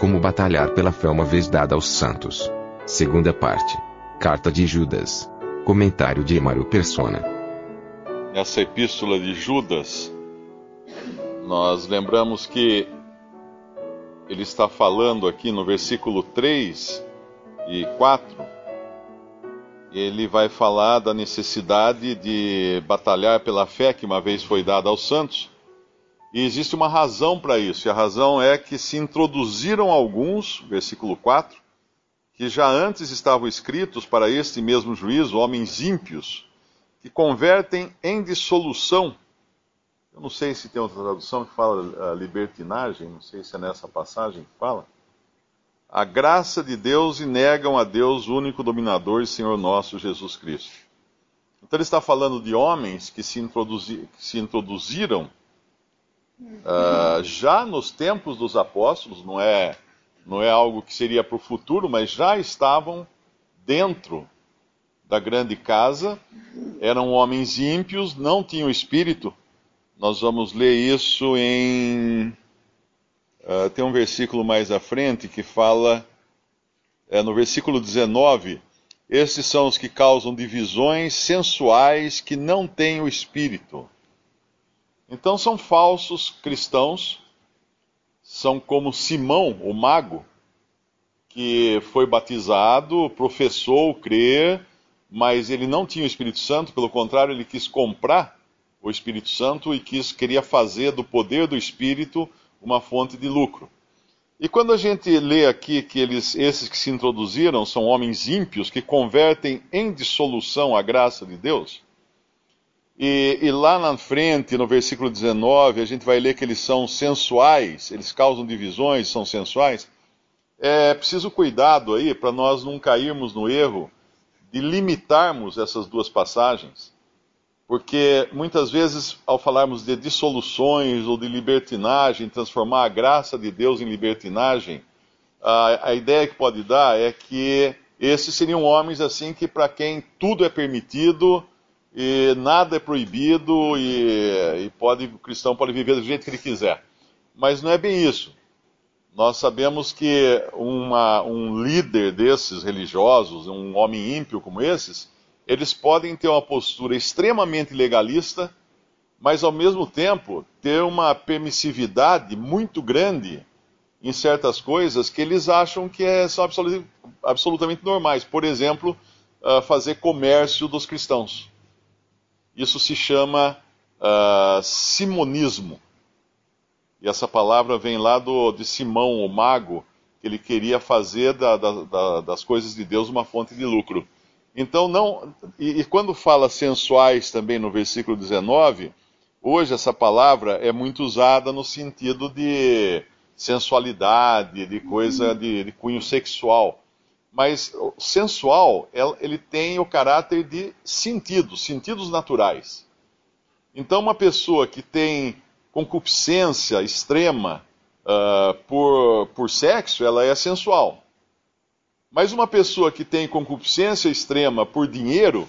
Como batalhar pela fé uma vez dada aos santos. Segunda parte. Carta de Judas. Comentário de Emaro Persona. Nessa epístola de Judas, nós lembramos que ele está falando aqui no versículo 3 e 4, ele vai falar da necessidade de batalhar pela fé que uma vez foi dada aos santos. E existe uma razão para isso, e a razão é que se introduziram alguns, versículo 4, que já antes estavam escritos para este mesmo juízo, homens ímpios, que convertem em dissolução. Eu não sei se tem outra tradução que fala uh, libertinagem, não sei se é nessa passagem que fala. A graça de Deus e negam a Deus, o único dominador e Senhor nosso, Jesus Cristo. Então ele está falando de homens que se, introduzi que se introduziram uh, já nos tempos dos apóstolos, não é, não é algo que seria para o futuro, mas já estavam dentro da grande casa, eram homens ímpios, não tinham espírito. Nós vamos ler isso em. Uh, tem um versículo mais à frente que fala, é, no versículo 19: Esses são os que causam divisões sensuais que não têm o espírito. Então são falsos cristãos, são como Simão, o mago, que foi batizado, professou crer, mas ele não tinha o Espírito Santo, pelo contrário, ele quis comprar o Espírito Santo e quis, queria fazer do poder do Espírito uma fonte de lucro. E quando a gente lê aqui que eles, esses que se introduziram são homens ímpios que convertem em dissolução a graça de Deus, e, e, lá na frente, no versículo 19, a gente vai ler que eles são sensuais, eles causam divisões, são sensuais. É preciso cuidado aí para nós não cairmos no erro de limitarmos essas duas passagens, porque muitas vezes, ao falarmos de dissoluções ou de libertinagem, transformar a graça de Deus em libertinagem, a, a ideia que pode dar é que esses seriam homens assim que para quem tudo é permitido e nada é proibido e, e pode, o cristão pode viver do jeito que ele quiser. Mas não é bem isso. Nós sabemos que uma, um líder desses religiosos, um homem ímpio como esses, eles podem ter uma postura extremamente legalista, mas ao mesmo tempo ter uma permissividade muito grande em certas coisas que eles acham que é, são absolut, absolutamente normais. Por exemplo, uh, fazer comércio dos cristãos. Isso se chama uh, simonismo. E essa palavra vem lá do, de Simão, o mago, que ele queria fazer da, da, da, das coisas de Deus uma fonte de lucro. Então, não. E, e, quando fala sensuais também no versículo 19, hoje essa palavra é muito usada no sentido de sensualidade, de coisa de, de cunho sexual. Mas o sensual, ele tem o caráter de sentidos, sentidos naturais. Então, uma pessoa que tem concupiscência extrema uh, por, por sexo, ela é sensual. Mas uma pessoa que tem concupiscência extrema por dinheiro,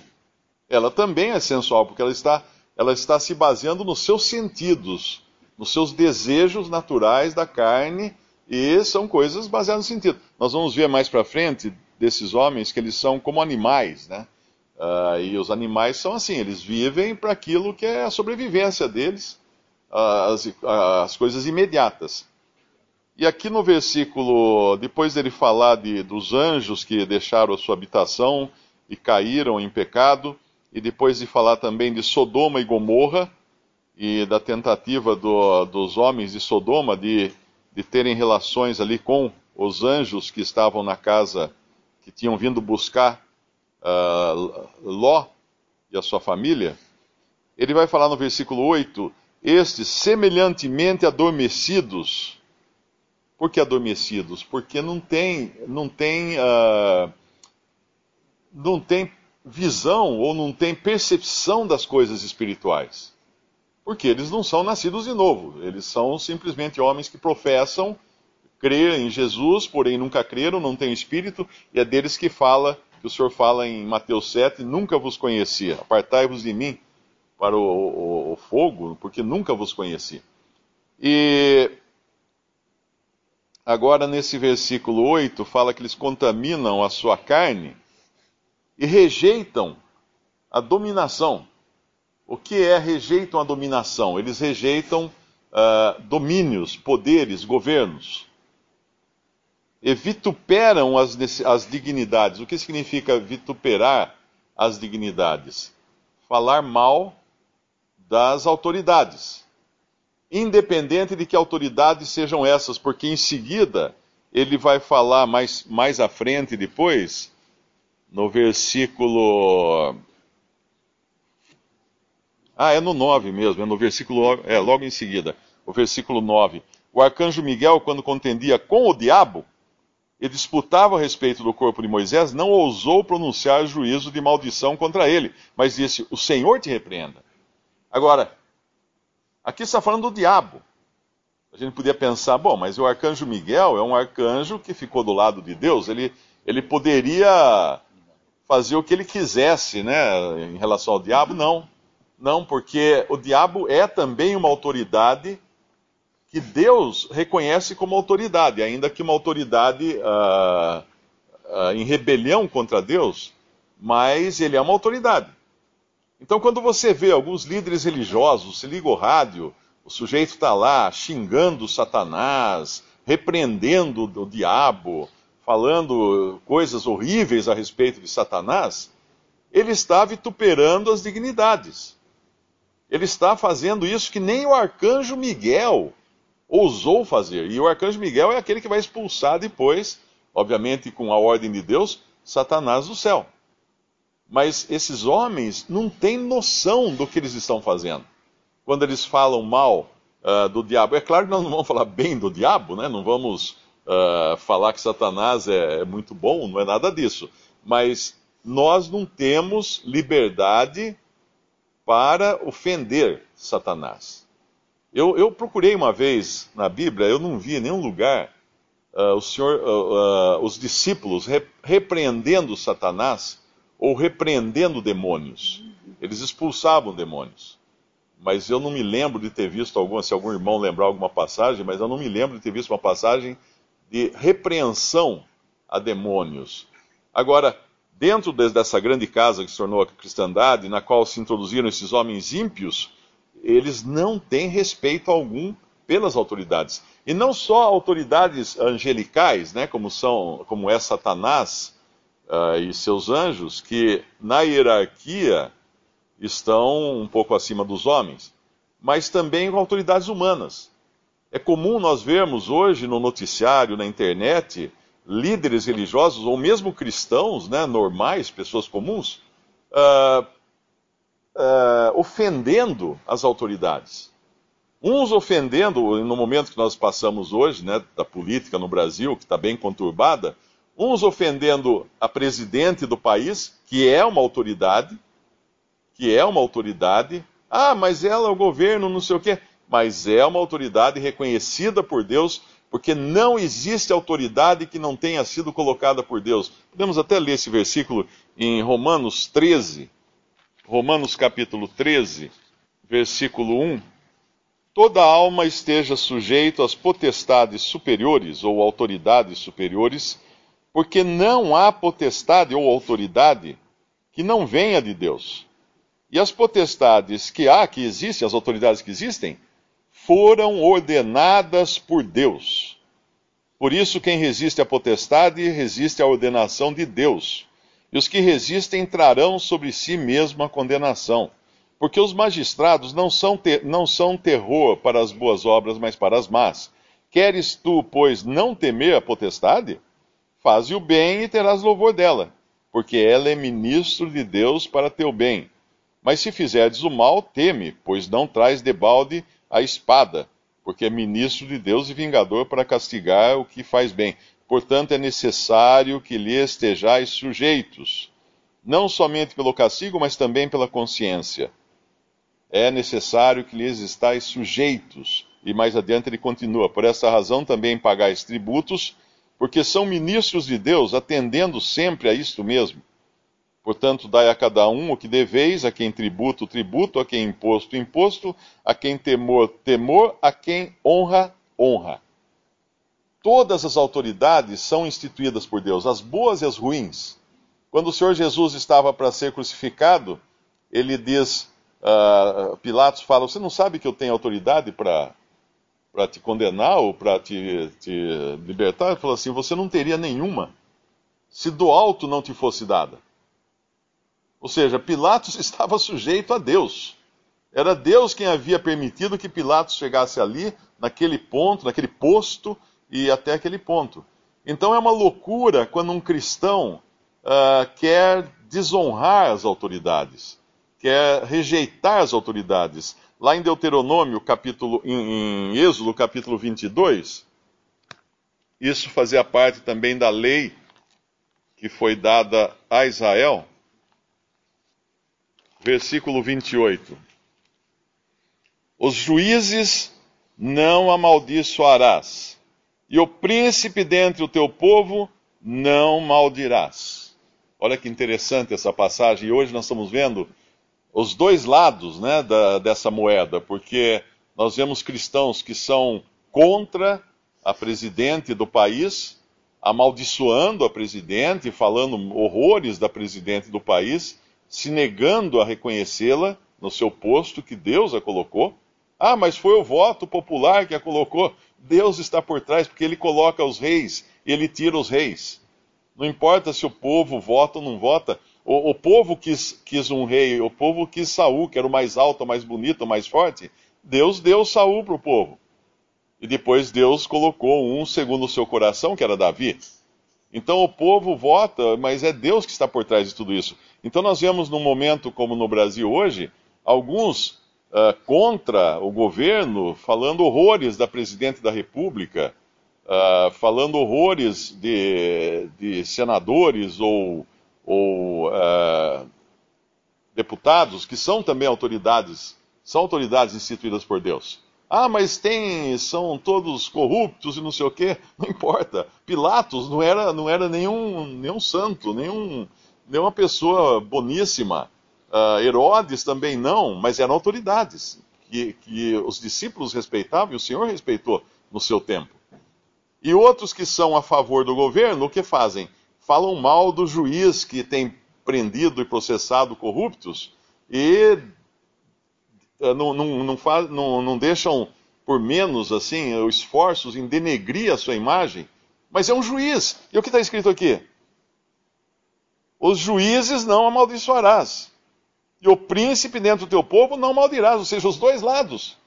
ela também é sensual, porque ela está, ela está se baseando nos seus sentidos, nos seus desejos naturais da carne e são coisas baseadas no sentido. Nós vamos ver mais para frente desses homens que eles são como animais, né? Uh, e os animais são assim, eles vivem para aquilo que é a sobrevivência deles, as, as, coisas imediatas. E aqui no versículo, depois dele falar de, dos anjos que deixaram a sua habitação e caíram em pecado, e depois de falar também de Sodoma e Gomorra, e da tentativa do, dos homens de Sodoma de de terem relações ali com os anjos que estavam na casa, que tinham vindo buscar uh, Ló e a sua família, ele vai falar no versículo 8 estes semelhantemente adormecidos. Por que adormecidos? Porque não tem, não tem, uh, não tem visão ou não tem percepção das coisas espirituais. Porque eles não são nascidos de novo, eles são simplesmente homens que professam crer em Jesus, porém nunca creram, não têm espírito, e é deles que fala, que o Senhor fala em Mateus 7, nunca vos conhecia, apartai-vos de mim para o, o, o fogo, porque nunca vos conheci. E agora nesse versículo 8 fala que eles contaminam a sua carne e rejeitam a dominação. O que é rejeitam a dominação? Eles rejeitam uh, domínios, poderes, governos. E vituperam as, as dignidades. O que significa vituperar as dignidades? Falar mal das autoridades. Independente de que autoridades sejam essas, porque em seguida ele vai falar mais, mais à frente depois no versículo. Ah, é no 9 mesmo, é no versículo. É, logo em seguida, o versículo 9. O arcanjo Miguel, quando contendia com o diabo e disputava a respeito do corpo de Moisés, não ousou pronunciar juízo de maldição contra ele, mas disse: O Senhor te repreenda. Agora, aqui está falando do diabo. A gente podia pensar, bom, mas o arcanjo Miguel é um arcanjo que ficou do lado de Deus, ele, ele poderia fazer o que ele quisesse, né, em relação ao diabo, não. Não, porque o diabo é também uma autoridade que Deus reconhece como autoridade, ainda que uma autoridade uh, uh, em rebelião contra Deus, mas ele é uma autoridade. Então, quando você vê alguns líderes religiosos, se liga o rádio, o sujeito está lá xingando Satanás, repreendendo o diabo, falando coisas horríveis a respeito de Satanás, ele está vituperando as dignidades. Ele está fazendo isso que nem o arcanjo Miguel ousou fazer. E o arcanjo Miguel é aquele que vai expulsar depois, obviamente com a ordem de Deus, Satanás do céu. Mas esses homens não têm noção do que eles estão fazendo. Quando eles falam mal uh, do diabo, é claro que nós não vamos falar bem do diabo, né? não vamos uh, falar que Satanás é, é muito bom, não é nada disso. Mas nós não temos liberdade para ofender Satanás. Eu, eu, procurei uma vez na Bíblia, eu não vi em nenhum lugar uh, o Senhor, uh, uh, os discípulos re repreendendo Satanás ou repreendendo demônios. Eles expulsavam demônios. Mas eu não me lembro de ter visto alguma, se algum irmão lembrar alguma passagem, mas eu não me lembro de ter visto uma passagem de repreensão a demônios. Agora, dentro dessa grande casa que se tornou a cristandade, na qual se introduziram esses homens ímpios, eles não têm respeito algum pelas autoridades. E não só autoridades angelicais, né, como, são, como é Satanás uh, e seus anjos, que na hierarquia estão um pouco acima dos homens, mas também autoridades humanas. É comum nós vermos hoje no noticiário, na internet, líderes religiosos ou mesmo cristãos, né, normais, pessoas comuns, uh, uh, ofendendo as autoridades. Uns ofendendo, no momento que nós passamos hoje, né, da política no Brasil, que está bem conturbada, uns ofendendo a presidente do país, que é uma autoridade, que é uma autoridade. Ah, mas ela é o governo, não sei o quê mas é uma autoridade reconhecida por Deus, porque não existe autoridade que não tenha sido colocada por Deus. Podemos até ler esse versículo em Romanos 13, Romanos capítulo 13, versículo 1. Toda alma esteja sujeita às potestades superiores ou autoridades superiores, porque não há potestade ou autoridade que não venha de Deus. E as potestades que há, que existem, as autoridades que existem, foram ordenadas por Deus. Por isso, quem resiste à potestade resiste à ordenação de Deus. E os que resistem trarão sobre si mesmo a condenação. Porque os magistrados não são, não são terror para as boas obras, mas para as más. Queres tu, pois, não temer a potestade? Faze o bem e terás louvor dela, porque ela é ministro de Deus para teu bem. Mas se fizerdes o mal, teme, pois não traz debalde a espada, porque é ministro de Deus e vingador para castigar o que faz bem. Portanto, é necessário que lhe estejais sujeitos, não somente pelo castigo, mas também pela consciência. É necessário que lhes estais sujeitos. E mais adiante ele continua: Por essa razão também pagais tributos, porque são ministros de Deus, atendendo sempre a isto mesmo. Portanto, dai a cada um o que deveis, a quem tributo, tributo, a quem imposto, imposto, a quem temor, temor, a quem honra, honra. Todas as autoridades são instituídas por Deus, as boas e as ruins. Quando o Senhor Jesus estava para ser crucificado, ele diz, uh, Pilatos fala, você não sabe que eu tenho autoridade para te condenar ou para te, te libertar? Ele falou assim: você não teria nenhuma se do alto não te fosse dada. Ou seja, Pilatos estava sujeito a Deus. Era Deus quem havia permitido que Pilatos chegasse ali, naquele ponto, naquele posto e até aquele ponto. Então é uma loucura quando um cristão uh, quer desonrar as autoridades, quer rejeitar as autoridades. Lá em Deuteronômio, capítulo, em, em Êxodo, capítulo 22, isso fazia parte também da lei que foi dada a Israel versículo 28. Os juízes não amaldiçoarás, e o príncipe dentre o teu povo não maldirás. Olha que interessante essa passagem, e hoje nós estamos vendo os dois lados né, da, dessa moeda, porque nós vemos cristãos que são contra a presidente do país, amaldiçoando a presidente, falando horrores da presidente do país, se negando a reconhecê-la no seu posto que Deus a colocou. Ah, mas foi o voto popular que a colocou. Deus está por trás, porque ele coloca os reis ele tira os reis. Não importa se o povo vota ou não vota. O, o povo quis, quis, um rei, o povo quis Saul, que era o mais alto, o mais bonito, o mais forte. Deus deu Saul para o povo. E depois Deus colocou um segundo o seu coração, que era Davi. Então o povo vota, mas é Deus que está por trás de tudo isso. Então nós vemos num momento como no Brasil hoje, alguns uh, contra o governo falando horrores da presidente da República, uh, falando horrores de, de senadores ou, ou uh, deputados que são também autoridades, são autoridades instituídas por Deus. Ah, mas tem, são todos corruptos e não sei o quê. Não importa. Pilatos não era, não era nenhum, nenhum santo, nenhum, nenhuma pessoa boníssima. Uh, Herodes também não, mas eram autoridades que, que os discípulos respeitavam e o Senhor respeitou no seu tempo. E outros que são a favor do governo, o que fazem? Falam mal do juiz que tem prendido e processado corruptos e eh, não, não, não, faz, não, não deixam por menos assim esforços em denegrir a sua imagem, mas é um juiz. E o que está escrito aqui? Os juízes não amaldiçoarás, e o príncipe dentro do teu povo não maldirás, ou seja, os dois lados.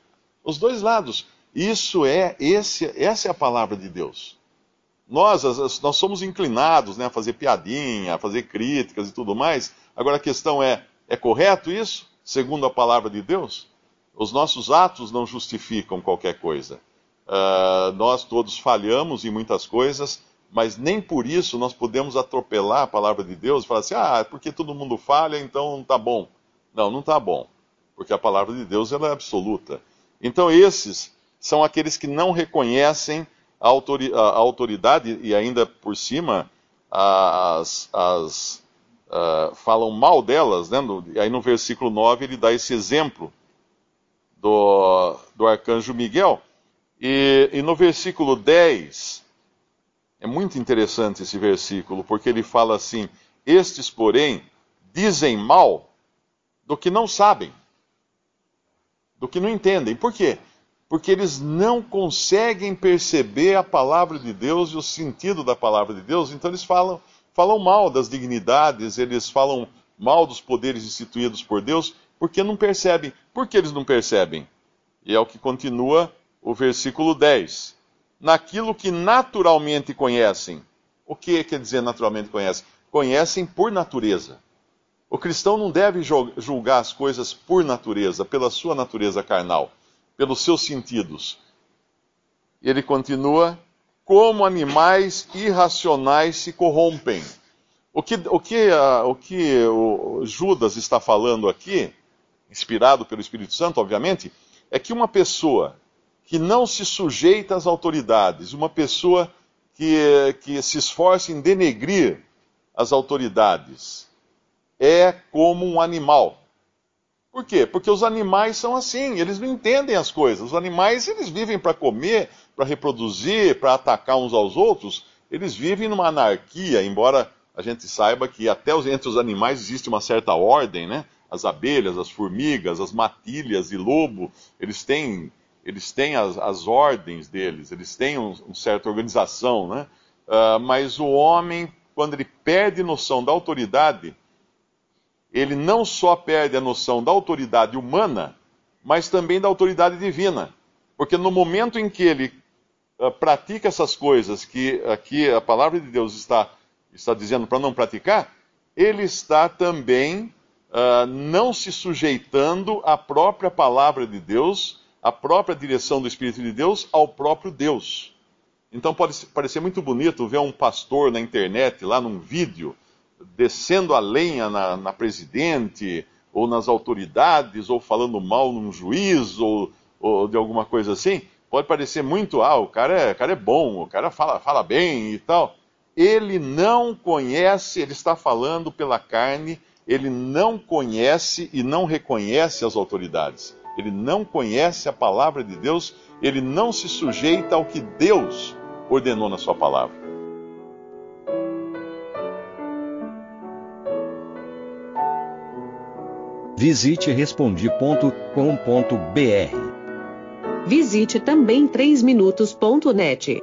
Os dois lados. Isso é, esse, essa é a palavra de Deus. Nós, nós somos inclinados né, a fazer piadinha, a fazer críticas e tudo mais. Agora a questão é: é correto isso? segundo a palavra de Deus? Os nossos atos não justificam qualquer coisa. Uh, nós todos falhamos em muitas coisas, mas nem por isso nós podemos atropelar a palavra de Deus e falar assim: ah, porque todo mundo falha, então tá bom. Não, não tá bom, porque a palavra de Deus ela é absoluta. Então esses são aqueles que não reconhecem a, autoridade e ainda por cima as, as uh, falam mal delas, né? aí no versículo 9 ele dá esse exemplo do, do arcanjo Miguel. E, e no versículo 10, é muito interessante esse versículo, porque ele fala assim: Estes, porém, dizem mal do que não sabem, do que não entendem. Por quê? Porque eles não conseguem perceber a palavra de Deus e o sentido da palavra de Deus, então eles falam falam mal das dignidades, eles falam mal dos poderes instituídos por Deus, porque não percebem. Por que eles não percebem? E é o que continua o versículo 10. Naquilo que naturalmente conhecem. O que quer dizer naturalmente conhecem? Conhecem por natureza. O cristão não deve julgar as coisas por natureza, pela sua natureza carnal, pelos seus sentidos. Ele continua: como animais irracionais se corrompem. O que, o que, uh, o que o Judas está falando aqui, inspirado pelo Espírito Santo, obviamente, é que uma pessoa que não se sujeita às autoridades, uma pessoa que, que se esforça em denegrir as autoridades, é como um animal. Por quê? Porque os animais são assim, eles não entendem as coisas. Os animais, eles vivem para comer, para reproduzir, para atacar uns aos outros. Eles vivem numa anarquia, embora a gente saiba que até entre os animais existe uma certa ordem, né? As abelhas, as formigas, as matilhas e lobo, eles têm, eles têm as, as ordens deles, eles têm uma um certa organização, né? Uh, mas o homem, quando ele perde noção da autoridade, ele não só perde a noção da autoridade humana, mas também da autoridade divina. Porque no momento em que ele uh, pratica essas coisas que aqui a palavra de Deus está, está dizendo para não praticar, ele está também uh, não se sujeitando à própria palavra de Deus, à própria direção do Espírito de Deus, ao próprio Deus. Então pode parecer muito bonito ver um pastor na internet, lá num vídeo, descendo a lenha na, na presidente, ou nas autoridades, ou falando mal num juiz, ou, ou, de alguma coisa assim, pode parecer muito, ah, o cara é, o cara é bom, o cara fala, fala bem e tal. Ele não conhece, ele está falando pela carne, ele não conhece e não reconhece as autoridades. Ele não conhece a palavra de Deus, ele não se sujeita ao que Deus ordenou na sua palavra. Visite respondi.com.br. Visite também 3minutos.net.